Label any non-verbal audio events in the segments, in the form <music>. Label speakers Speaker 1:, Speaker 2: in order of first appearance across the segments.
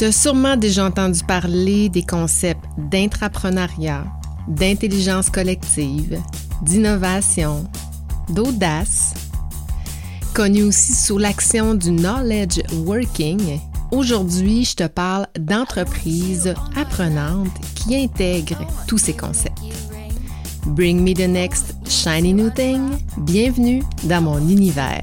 Speaker 1: Tu as sûrement déjà entendu parler des concepts d'intrapreneuriat, d'intelligence collective, d'innovation, d'audace, connu aussi sous l'action du knowledge working. Aujourd'hui, je te parle d'entreprises apprenantes qui intègrent tous ces concepts. Bring me the next shiny new thing. Bienvenue dans mon univers.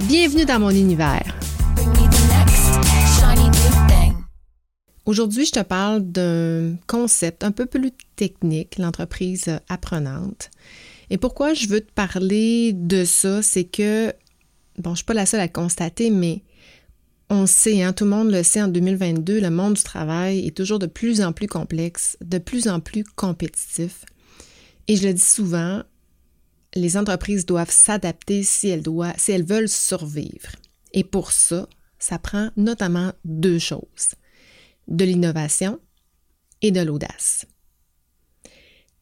Speaker 1: Bienvenue dans mon univers. Aujourd'hui, je te parle d'un concept un peu plus technique, l'entreprise apprenante. Et pourquoi je veux te parler de ça, c'est que, bon, je ne suis pas la seule à constater, mais on sait, hein, tout le monde le sait, en 2022, le monde du travail est toujours de plus en plus complexe, de plus en plus compétitif. Et je le dis souvent, les entreprises doivent s'adapter si elles, si elles veulent survivre. Et pour ça, ça prend notamment deux choses, de l'innovation et de l'audace.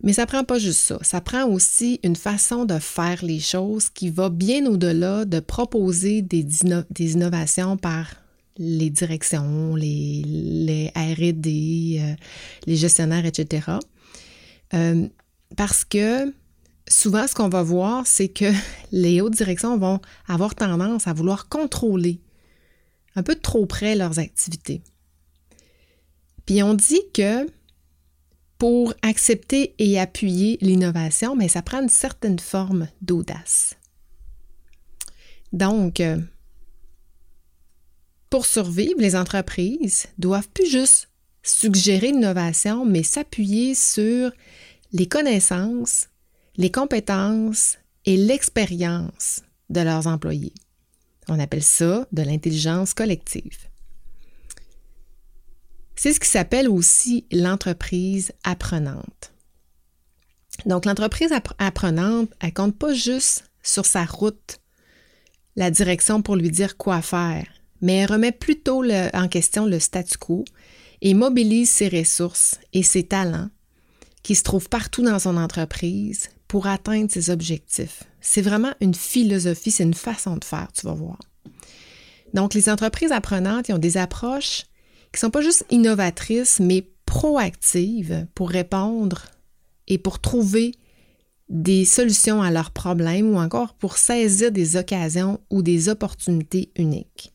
Speaker 1: Mais ça prend pas juste ça, ça prend aussi une façon de faire les choses qui va bien au-delà de proposer des, des, innovations par les directions, les, les RD, euh, les gestionnaires, etc. Euh, parce que souvent, ce qu'on va voir, c'est que <laughs> les hautes directions vont avoir tendance à vouloir contrôler un peu trop près leurs activités. Puis on dit que pour accepter et appuyer l'innovation, mais ça prend une certaine forme d'audace. Donc, euh, pour survivre, les entreprises doivent plus juste suggérer l'innovation, mais s'appuyer sur les connaissances, les compétences et l'expérience de leurs employés. On appelle ça de l'intelligence collective. C'est ce qui s'appelle aussi l'entreprise apprenante. Donc, l'entreprise apprenante, elle compte pas juste sur sa route la direction pour lui dire quoi faire, mais elle remet plutôt en question le statu quo et mobilise ses ressources et ses talents qui se trouvent partout dans son entreprise pour atteindre ses objectifs. C'est vraiment une philosophie, c'est une façon de faire, tu vas voir. Donc, les entreprises apprenantes, ont des approches qui sont pas juste innovatrices, mais proactives pour répondre et pour trouver des solutions à leurs problèmes ou encore pour saisir des occasions ou des opportunités uniques.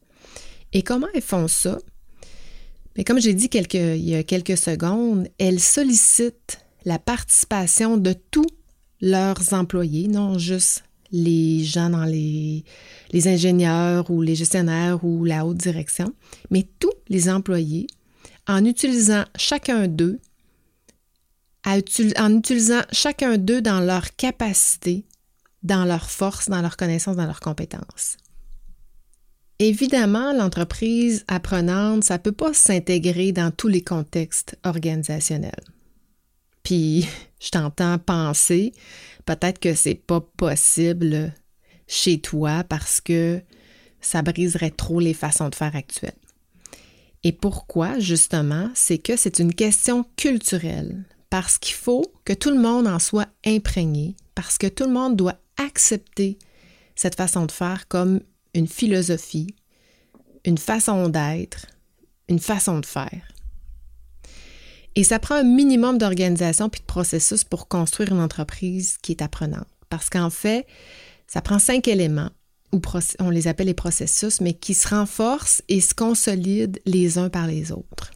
Speaker 1: Et comment elles font ça? Comme j'ai dit il y a quelques secondes, elles sollicitent la participation de tous leurs employés, non juste les gens dans les, les ingénieurs ou les gestionnaires ou la haute direction, mais tous les employés en utilisant chacun d'eux, en utilisant chacun d'eux dans leur capacité, dans leur force, dans leurs connaissances, dans leurs compétences. Évidemment, l'entreprise apprenante, ça ne peut pas s'intégrer dans tous les contextes organisationnels. Puis, <laughs> je t'entends penser, peut-être que c'est pas possible chez toi parce que ça briserait trop les façons de faire actuelles. Et pourquoi, justement, c'est que c'est une question culturelle, parce qu'il faut que tout le monde en soit imprégné, parce que tout le monde doit accepter cette façon de faire comme une philosophie, une façon d'être, une façon de faire. Et ça prend un minimum d'organisation puis de processus pour construire une entreprise qui est apprenante. Parce qu'en fait, ça prend cinq éléments, ou on les appelle les processus, mais qui se renforcent et se consolident les uns par les autres.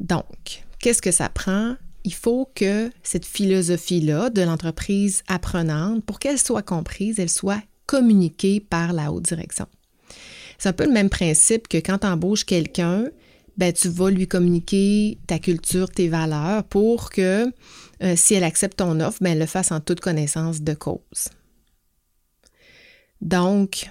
Speaker 1: Donc, qu'est-ce que ça prend? Il faut que cette philosophie-là de l'entreprise apprenante, pour qu'elle soit comprise, elle soit communiquée par la haute direction. C'est un peu le même principe que quand tu embauches quelqu'un, ben, tu vas lui communiquer ta culture, tes valeurs pour que euh, si elle accepte ton offre, ben, elle le fasse en toute connaissance de cause. Donc,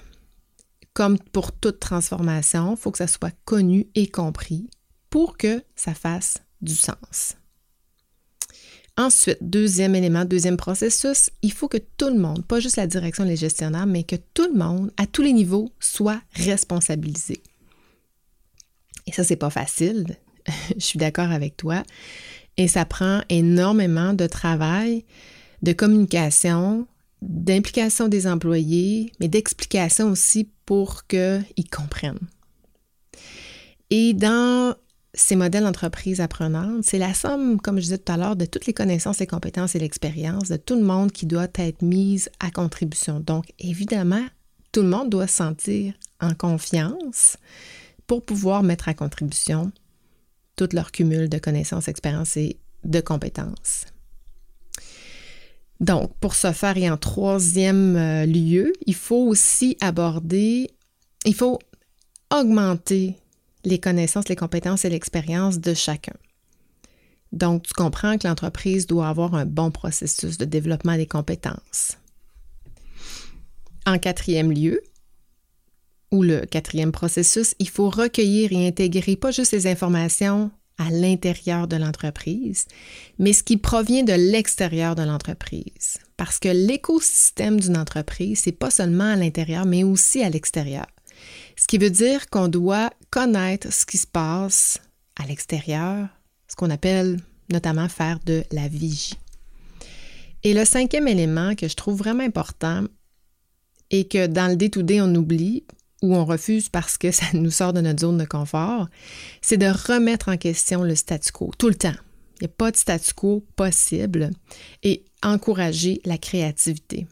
Speaker 1: comme pour toute transformation, il faut que ça soit connu et compris pour que ça fasse du sens. Ensuite, deuxième élément, deuxième processus, il faut que tout le monde, pas juste la direction, les gestionnaires, mais que tout le monde, à tous les niveaux, soit responsabilisé. Et ça, c'est pas facile. <laughs> Je suis d'accord avec toi. Et ça prend énormément de travail, de communication, d'implication des employés, mais d'explication aussi pour qu'ils comprennent. Et dans ces modèles d'entreprise apprenantes, c'est la somme, comme je disais tout à l'heure, de toutes les connaissances, les compétences et l'expérience de tout le monde qui doit être mise à contribution. Donc, évidemment, tout le monde doit se sentir en confiance pour pouvoir mettre à contribution tout leur cumul de connaissances, expériences et de compétences. Donc, pour ce faire et en troisième euh, lieu, il faut aussi aborder, il faut augmenter les connaissances, les compétences et l'expérience de chacun. Donc, tu comprends que l'entreprise doit avoir un bon processus de développement des compétences. En quatrième lieu, ou le quatrième processus, il faut recueillir et intégrer pas juste les informations à l'intérieur de l'entreprise, mais ce qui provient de l'extérieur de l'entreprise. Parce que l'écosystème d'une entreprise, c'est pas seulement à l'intérieur, mais aussi à l'extérieur. Ce qui veut dire qu'on doit connaître ce qui se passe à l'extérieur, ce qu'on appelle notamment faire de la vigie. Et le cinquième élément que je trouve vraiment important et que dans le day-to-day on oublie ou on refuse parce que ça nous sort de notre zone de confort, c'est de remettre en question le statu quo tout le temps. Il n'y a pas de statu quo possible et encourager la créativité.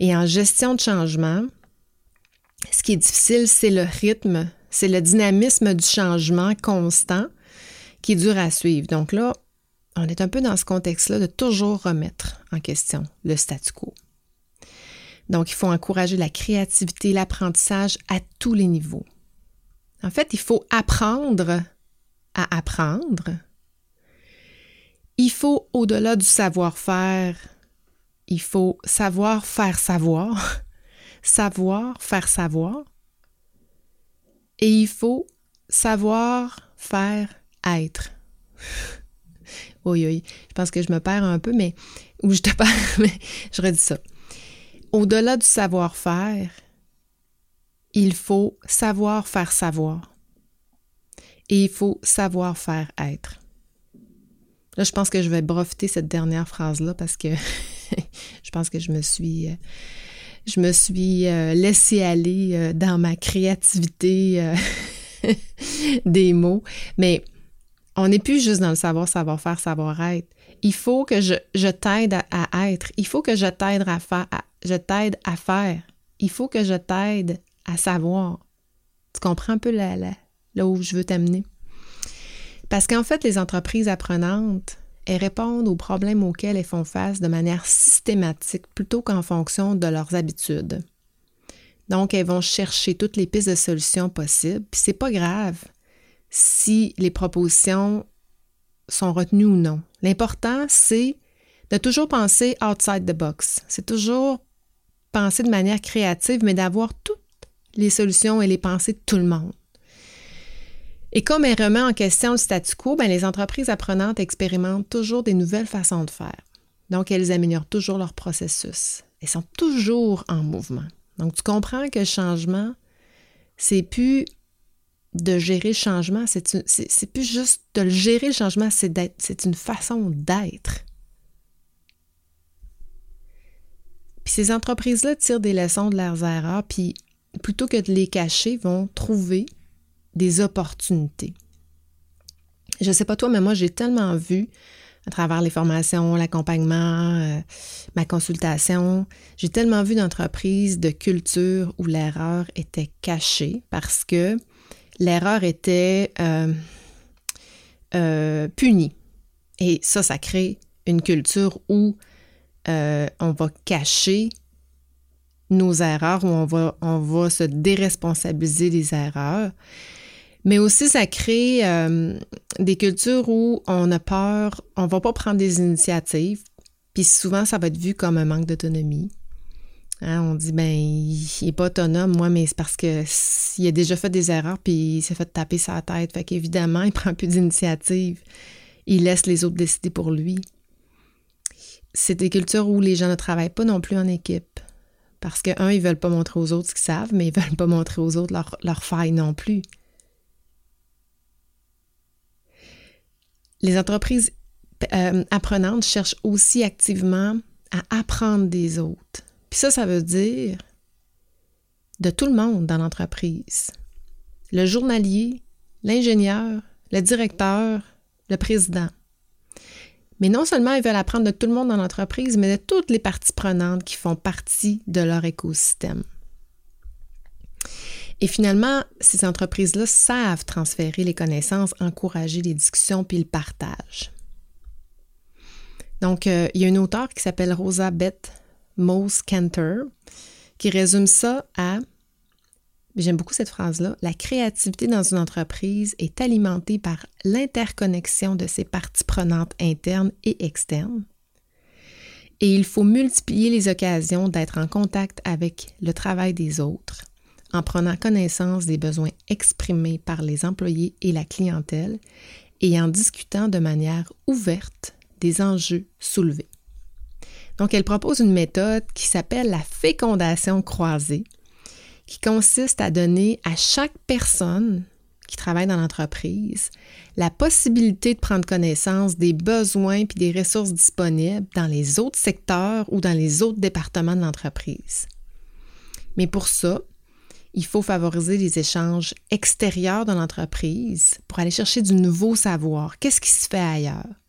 Speaker 1: Et en gestion de changement, ce qui est difficile, c'est le rythme, c'est le dynamisme du changement constant qui est dur à suivre. Donc là, on est un peu dans ce contexte-là de toujours remettre en question le statu quo. Donc, il faut encourager la créativité, l'apprentissage à tous les niveaux. En fait, il faut apprendre à apprendre. Il faut, au-delà du savoir-faire, il faut savoir faire savoir <laughs> savoir faire savoir. Et il faut savoir faire être. <laughs> oui, oui, je pense que je me perds un peu, mais ou je te <laughs> perds, mais je redis ça. Au-delà du savoir-faire, il faut savoir faire savoir. Et il faut savoir faire être. Là, je pense que je vais profiter cette dernière phrase-là parce que <laughs> je pense que je me suis je me suis euh, laissée aller euh, dans ma créativité euh, <laughs> des mots. Mais on n'est plus juste dans le savoir, savoir-faire, savoir-être. Il faut que je, t'aide à, être. Il faut que je t'aide à faire. Je t'aide à faire. Il faut que je t'aide à savoir. Tu comprends un peu là où je veux t'amener? Parce qu'en fait, les entreprises apprenantes, elles répondent aux problèmes auxquels elles font face de manière systématique plutôt qu'en fonction de leurs habitudes. Donc, elles vont chercher toutes les pistes de solutions possibles, puis c'est pas grave si les propositions sont retenues ou non. L'important, c'est de toujours penser outside the box. C'est toujours penser de manière créative, mais d'avoir toutes les solutions et les pensées de tout le monde. Et comme elle remet en question le statu quo, ben, les entreprises apprenantes expérimentent toujours des nouvelles façons de faire. Donc, elles améliorent toujours leur processus. Elles sont toujours en mouvement. Donc, tu comprends que le changement, c'est plus de gérer le changement, c'est plus juste de le gérer le changement, c'est une façon d'être. Ces entreprises-là tirent des leçons de leurs erreurs, puis plutôt que de les cacher, vont trouver des opportunités. Je ne sais pas toi, mais moi, j'ai tellement vu à travers les formations, l'accompagnement, euh, ma consultation, j'ai tellement vu d'entreprises de culture où l'erreur était cachée parce que l'erreur était euh, euh, punie. Et ça, ça crée une culture où on va cacher nos erreurs, où on va, se déresponsabiliser des erreurs. Mais aussi, ça crée euh, des cultures où on a peur, on ne va pas prendre des initiatives, puis souvent, ça va être vu comme un manque d'autonomie. Hein, on dit, ben, il n'est pas autonome, moi, mais c'est parce qu'il a déjà fait des erreurs puis il s'est fait taper sa tête. Fait qu'évidemment, <laughs> il prend plus d'initiative. Il laisse les autres décider pour lui. C'est des cultures où les gens ne travaillent pas non plus en équipe. Parce que, un, ils veulent pas montrer aux autres ce qu'ils savent, mais ils veulent pas montrer aux autres leurs leur failles non plus. Les entreprises euh, apprenantes cherchent aussi activement à apprendre des autres. Puis ça, ça veut dire de tout le monde dans l'entreprise. Le journalier, l'ingénieur, le directeur, le président. Mais non seulement ils veulent apprendre de tout le monde dans l'entreprise, mais de toutes les parties prenantes qui font partie de leur écosystème. Et finalement, ces entreprises-là savent transférer les connaissances, encourager les discussions puis le partage. Donc, euh, il y a une auteure qui s'appelle Rosa Beth Mose Cantor qui résume ça à, j'aime beaucoup cette phrase-là, la créativité dans une entreprise est alimentée par l'interconnexion de ses parties prenantes internes et externes. Et il faut multiplier les occasions d'être en contact avec le travail des autres en prenant connaissance des besoins exprimés par les employés et la clientèle et en discutant de manière ouverte des enjeux soulevés. Donc, elle propose une méthode qui s'appelle la fécondation croisée, qui consiste à donner à chaque personne qui travaille dans l'entreprise la possibilité de prendre connaissance des besoins et des ressources disponibles dans les autres secteurs ou dans les autres départements de l'entreprise. Mais pour ça, il faut favoriser les échanges extérieurs de l'entreprise pour aller chercher du nouveau savoir. Qu'est-ce qui se fait ailleurs?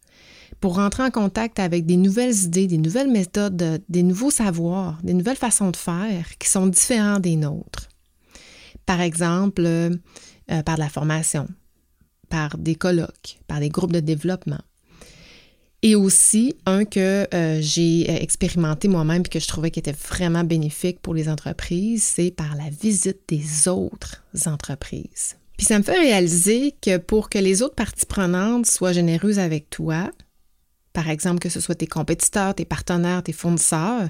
Speaker 1: Pour rentrer en contact avec des nouvelles idées, des nouvelles méthodes, des nouveaux savoirs, des nouvelles façons de faire qui sont différents des nôtres. Par exemple, euh, par de la formation, par des colloques, par des groupes de développement, et aussi, un que euh, j'ai euh, expérimenté moi-même et que je trouvais qui était vraiment bénéfique pour les entreprises, c'est par la visite des autres entreprises. Puis ça me fait réaliser que pour que les autres parties prenantes soient généreuses avec toi, par exemple que ce soit tes compétiteurs, tes partenaires, tes fournisseurs,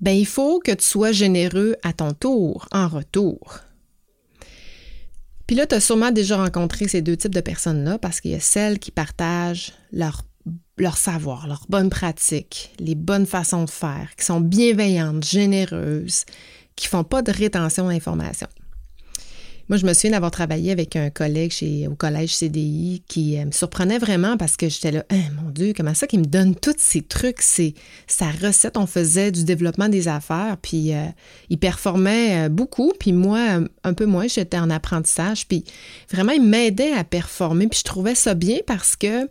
Speaker 1: ben il faut que tu sois généreux à ton tour, en retour. Puis là, tu as sûrement déjà rencontré ces deux types de personnes-là parce qu'il y a celles qui partagent leur savoir, leurs bonnes pratiques, les bonnes façons de faire, qui sont bienveillantes, généreuses, qui font pas de rétention d'informations. Moi, je me souviens d'avoir travaillé avec un collègue au collège CDI qui euh, me surprenait vraiment parce que j'étais là, hein, mon Dieu, comment ça qu'il me donne tous ces trucs, sa recette. On faisait du développement des affaires, puis euh, il performait euh, beaucoup, puis moi, un peu moins, j'étais en apprentissage, puis vraiment, il m'aidait à performer, puis je trouvais ça bien parce que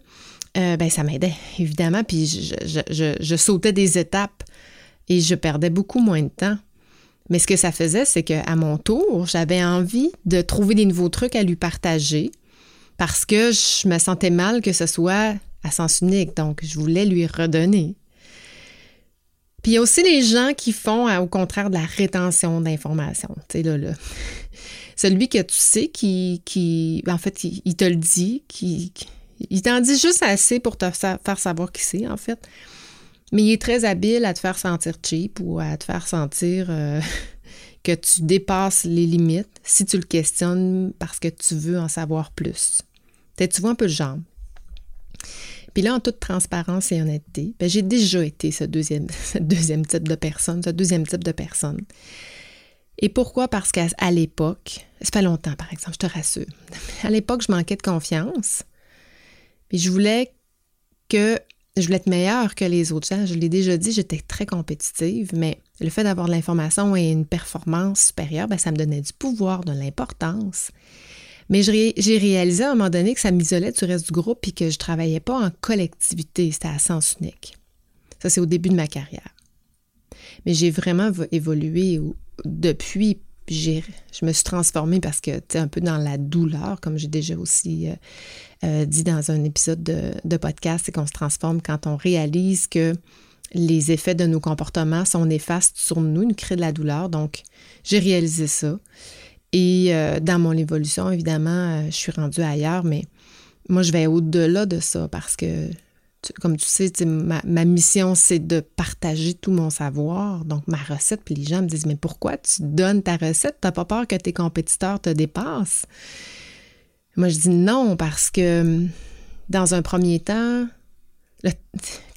Speaker 1: ben, ça m'aidait, évidemment. Puis je, sautais des étapes et je perdais beaucoup moins de temps. Mais ce que ça faisait, c'est qu'à mon tour, j'avais envie de trouver des nouveaux trucs à lui partager parce que je me sentais mal que ce soit à sens unique. Donc, je voulais lui redonner. Puis il y a aussi les gens qui font, au contraire, de la rétention d'informations. Tu sais, là, là. <laughs> Celui que tu sais qui, qui en fait, il, te le dit, qui, il t'en dit juste assez pour te faire savoir qui c'est, en fait. Mais il est très habile à te faire sentir cheap ou à te faire sentir euh, <laughs> que tu dépasses les limites si tu le questionnes parce que tu veux en savoir plus. tu vois un peu le genre. Puis là, en toute transparence et honnêteté, ben, j'ai déjà été ce deuxième, <laughs> deuxième type de personne, ce deuxième type de personne. Et pourquoi? Parce qu'à l'époque, ça fait longtemps par exemple, je te rassure, <laughs> à l'époque, je manquais de confiance. Puis je voulais que je voulais être meilleure que les autres gens. Je l'ai déjà dit, j'étais très compétitive, mais le fait d'avoir de l'information et une performance supérieure, ben, ça me donnait du pouvoir, de l'importance. Mais j'ai réalisé à un moment donné que ça m'isolait du reste du groupe et que je ne travaillais pas en collectivité, c'était à sens unique. Ça, c'est au début de ma carrière. Mais j'ai vraiment évolué depuis puis je me suis transformée parce que, tu sais, un peu dans la douleur, comme j'ai déjà aussi euh, euh, dit dans un épisode de, podcast, c'est qu'on se transforme quand on réalise que les effets de nos comportements sont néfastes sur nous, nous créent de la douleur. Donc, j'ai réalisé ça. Et euh, dans mon évolution, évidemment, je suis rendue ailleurs, mais moi, je vais au-delà de ça parce que comme tu sais, ma, mission, c'est de partager tout mon savoir, donc ma recette. Puis les gens me disent, mais pourquoi tu donnes ta recette? Tu n'as pas peur que tes compétiteurs te dépassent? Moi, je dis non, parce que dans un premier temps,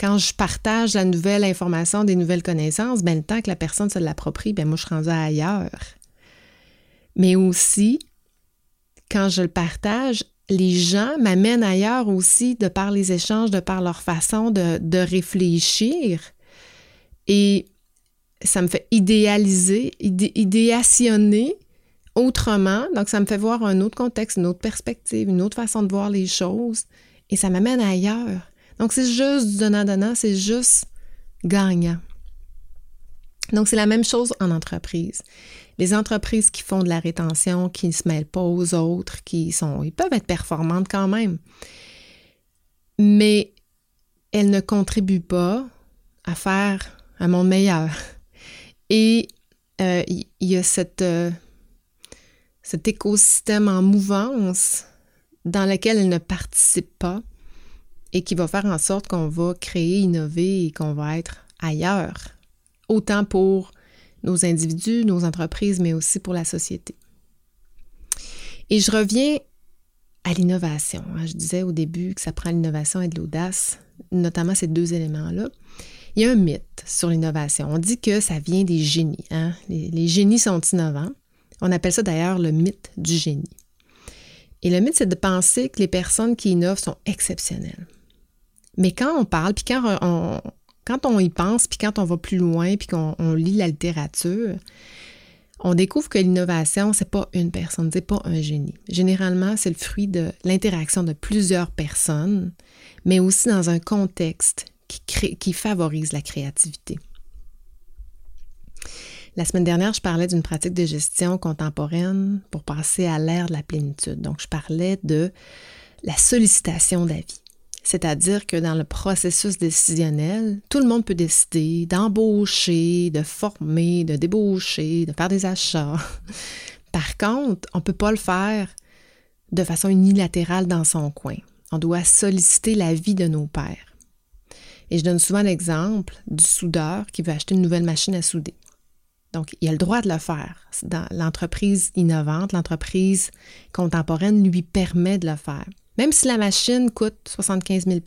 Speaker 1: quand je partage la nouvelle information, des nouvelles connaissances, ben, le temps que la personne se l'approprie, ben, moi, je suis rendue ailleurs. Mais aussi, quand je le partage, les gens m'amènent ailleurs aussi de par les échanges, de par leur façon de, réfléchir. Et ça me fait idéaliser, idéationner autrement. Donc, ça me fait voir un autre contexte, une autre perspective, une autre façon de voir les choses. Et ça m'amène ailleurs. Donc, c'est juste du donnant-donnant, c'est juste gagnant. Donc, c'est la même chose en entreprise. Les entreprises qui font de la rétention, qui ne se mêlent pas aux autres, qui sont, ils peuvent être performantes quand même, mais elles ne contribuent pas à faire un monde meilleur. <laughs> Et euh, il y, a cette, euh, cet écosystème en mouvance dans lequel elles ne participent pas et qui va faire en sorte qu'on va créer, innover et qu'on va être ailleurs, autant pour nos individus, nos entreprises, mais aussi pour la société. Et je reviens à l'innovation. Hein. Je disais au début que ça prend l'innovation et de l'audace, notamment ces deux éléments-là. Il y a un mythe sur l'innovation. On dit que ça vient des génies. Hein. Les, les génies sont innovants. On appelle ça d'ailleurs le mythe du génie. Et le mythe, c'est de penser que les personnes qui innovent sont exceptionnelles. Mais quand on parle, puis quand on, quand on y pense, puis quand on va plus loin, puis qu'on lit la littérature, on découvre que l'innovation, c'est pas une personne, c'est pas un génie. Généralement, c'est le fruit de l'interaction de plusieurs personnes, mais aussi dans un contexte qui, qui favorise la créativité. La semaine dernière, je parlais d'une pratique de gestion contemporaine pour passer à l'ère de la plénitude. Donc, je parlais de la sollicitation d'avis. C'est-à-dire que dans le processus décisionnel, tout le monde peut décider d'embaucher, de former, de débaucher, de faire des achats. <laughs> Par contre, on ne peut pas le faire de façon unilatérale dans son coin. On doit solliciter l'avis de nos pairs. Et je donne souvent l'exemple du soudeur qui veut acheter une nouvelle machine à souder. Donc, il a le droit de le faire. L'entreprise innovante, l'entreprise contemporaine lui permet de le faire même si la machine coûte 75 000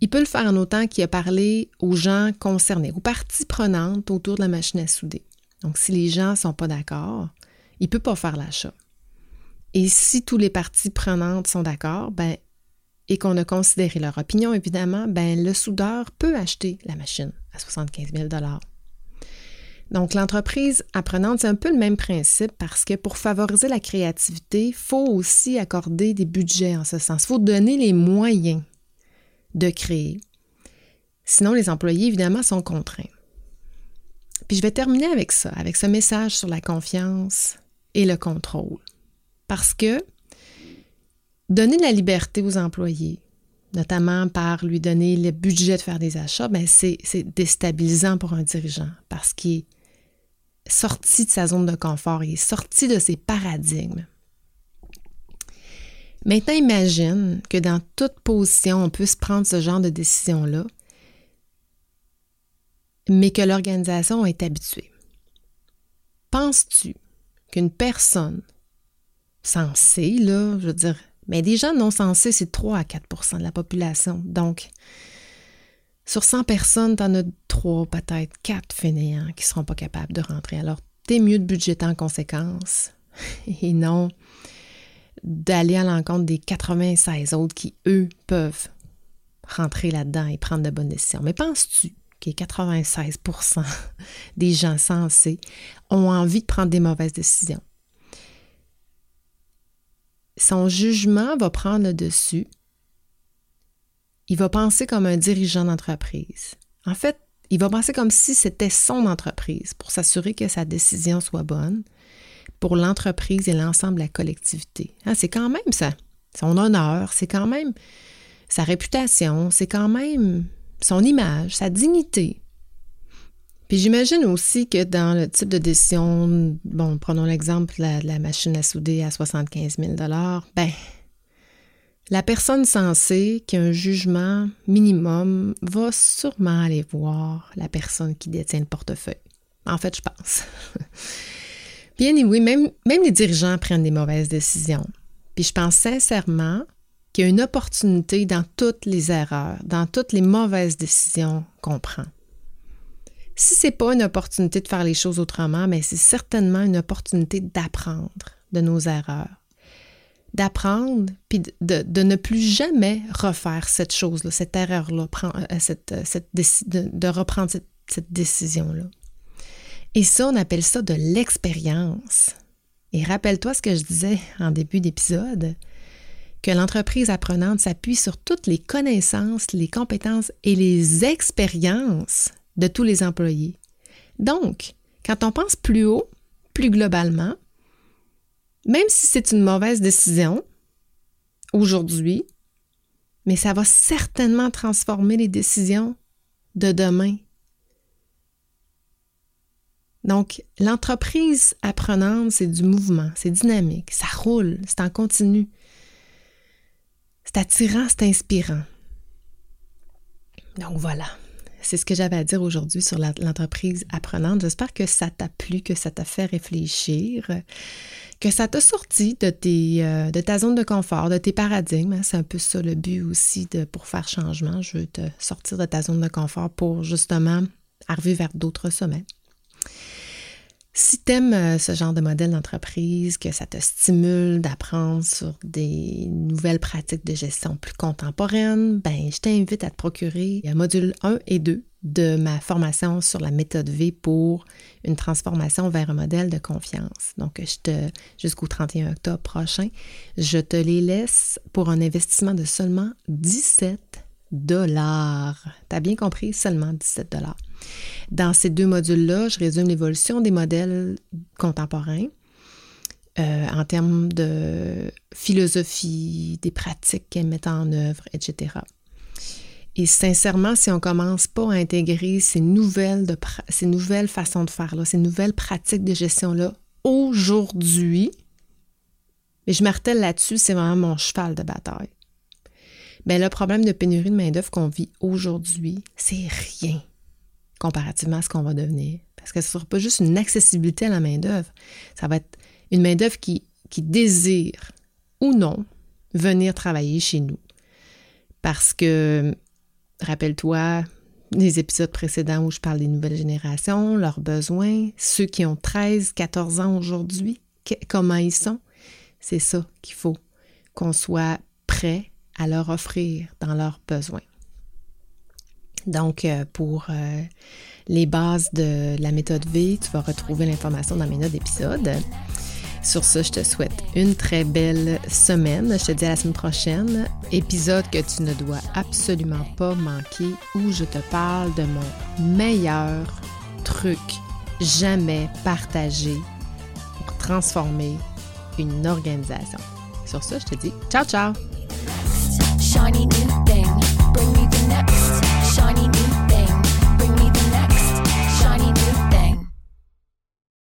Speaker 1: Il peut le faire en autant qu'il a parlé aux gens concernés, aux parties prenantes autour de la machine à souder. Donc, si les gens ne sont pas d'accord, il ne peut pas faire l'achat. Et si tous les parties prenantes sont d'accord, ben, et qu'on a considéré leur opinion, évidemment, ben, le soudeur peut acheter la machine à 75 000 donc, l'entreprise apprenante, c'est un peu le même principe parce que pour favoriser la créativité, il faut aussi accorder des budgets en ce sens. Il faut donner les moyens de créer. Sinon, les employés, évidemment, sont contraints. Puis je vais terminer avec ça, avec ce message sur la confiance et le contrôle. Parce que donner la liberté aux employés, notamment par lui donner le budget de faire des achats, ben c'est déstabilisant pour un dirigeant parce qu'il sorti de sa zone de confort, il est sorti de ses paradigmes. Maintenant, imagine que dans toute position, on puisse prendre ce genre de décision-là, mais que l'organisation est habituée. Penses-tu qu'une personne sensée, là, je veux dire, mais des gens non sensés, c'est 3 à 4% de la population. Donc, sur 100 personnes, tu en as 3, peut-être 4 fainéants qui ne seront pas capables de rentrer. Alors, tu es mieux de budgéter en conséquence <laughs> et non d'aller à l'encontre des 96 autres qui, eux, peuvent rentrer là-dedans et prendre de bonnes décisions. Mais penses-tu que 96% <laughs> des gens sensés ont envie de prendre des mauvaises décisions? Son jugement va prendre le dessus il va penser comme un dirigeant d'entreprise. En fait, il va penser comme si c'était son entreprise pour s'assurer que sa décision soit bonne pour l'entreprise et l'ensemble de la collectivité. Hein, c'est quand même ça, son honneur, c'est quand même sa réputation, c'est quand même son image, sa dignité. Puis j'imagine aussi que dans le type de décision, bon, prenons l'exemple de la, machine à souder à 75 000 ben, la personne censée qui a un jugement minimum va sûrement aller voir la personne qui détient le portefeuille. En fait, je pense. <laughs> Bien oui, même, les dirigeants prennent des mauvaises décisions. Puis je pense sincèrement qu'il y a une opportunité dans toutes les erreurs, dans toutes les mauvaises décisions qu'on prend. Si ce n'est pas une opportunité de faire les choses autrement, mais c'est certainement une opportunité d'apprendre de nos erreurs. D'apprendre, puis de, ne plus jamais refaire cette chose-là, cette erreur-là, euh, cette, euh, cette, de, de, reprendre cette, cette décision-là. Et ça, on appelle ça de l'expérience. Et rappelle-toi ce que je disais en début d'épisode, que l'entreprise apprenante s'appuie sur toutes les connaissances, les compétences et les expériences de tous les employés. Donc, quand on pense plus haut, plus globalement, même si c'est une mauvaise décision aujourd'hui, mais ça va certainement transformer les décisions de demain. Donc, l'entreprise apprenante, c'est du mouvement, c'est dynamique, ça roule, c'est en continu. C'est attirant, c'est inspirant. Donc voilà. C'est ce que j'avais à dire aujourd'hui sur l'entreprise apprenante. J'espère que ça t'a plu, que ça t'a fait réfléchir, que ça t'a sorti de, tes, euh, de ta zone de confort, de tes paradigmes. Hein. C'est un peu ça le but aussi de, pour faire changement. Je veux te sortir de ta zone de confort pour justement arriver vers d'autres sommets. Si tu euh, ce genre de modèle d'entreprise, que ça te stimule d'apprendre sur des nouvelles pratiques de gestion plus contemporaines, ben, je t'invite à te procurer un module 1 et 2 de ma formation sur la méthode V pour une transformation vers un modèle de confiance. Donc, je te, jusqu'au 31 octobre prochain, je te les laisse pour un investissement de seulement 17 dollars. Tu as bien compris, seulement 17 dollars. Dans ces deux modules-là, je résume l'évolution des modèles contemporains euh, en termes de philosophie, des pratiques qu'elles mettent en œuvre, etc. Et sincèrement, si on ne commence pas à intégrer ces nouvelles, de, ces nouvelles façons de faire, là, ces nouvelles pratiques de gestion-là aujourd'hui, et je martèle là-dessus, c'est vraiment mon cheval de bataille. Bien, le problème de pénurie de main-d'œuvre qu'on vit aujourd'hui, c'est rien comparativement à ce qu'on va devenir. Parce que ce ne sera pas juste une accessibilité à la main-d'œuvre, ça va être une main-d'œuvre qui, qui désire ou non venir travailler chez nous. Parce que, rappelle-toi, les épisodes précédents où je parle des nouvelles générations, leurs besoins, ceux qui ont 13, 14 ans aujourd'hui, comment ils sont, c'est ça qu'il faut, qu'on soit prêt à leur offrir dans leurs besoins. Donc, euh, pour euh, les bases de la méthode V, tu vas retrouver l'information dans mes notes d'épisode. Sur ce, je te souhaite une très belle semaine. Je te dis à la semaine prochaine. Épisode que tu ne dois absolument pas manquer où je te parle de mon meilleur truc jamais partagé pour transformer une organisation. Sur ce, je te dis ciao ciao! shiny new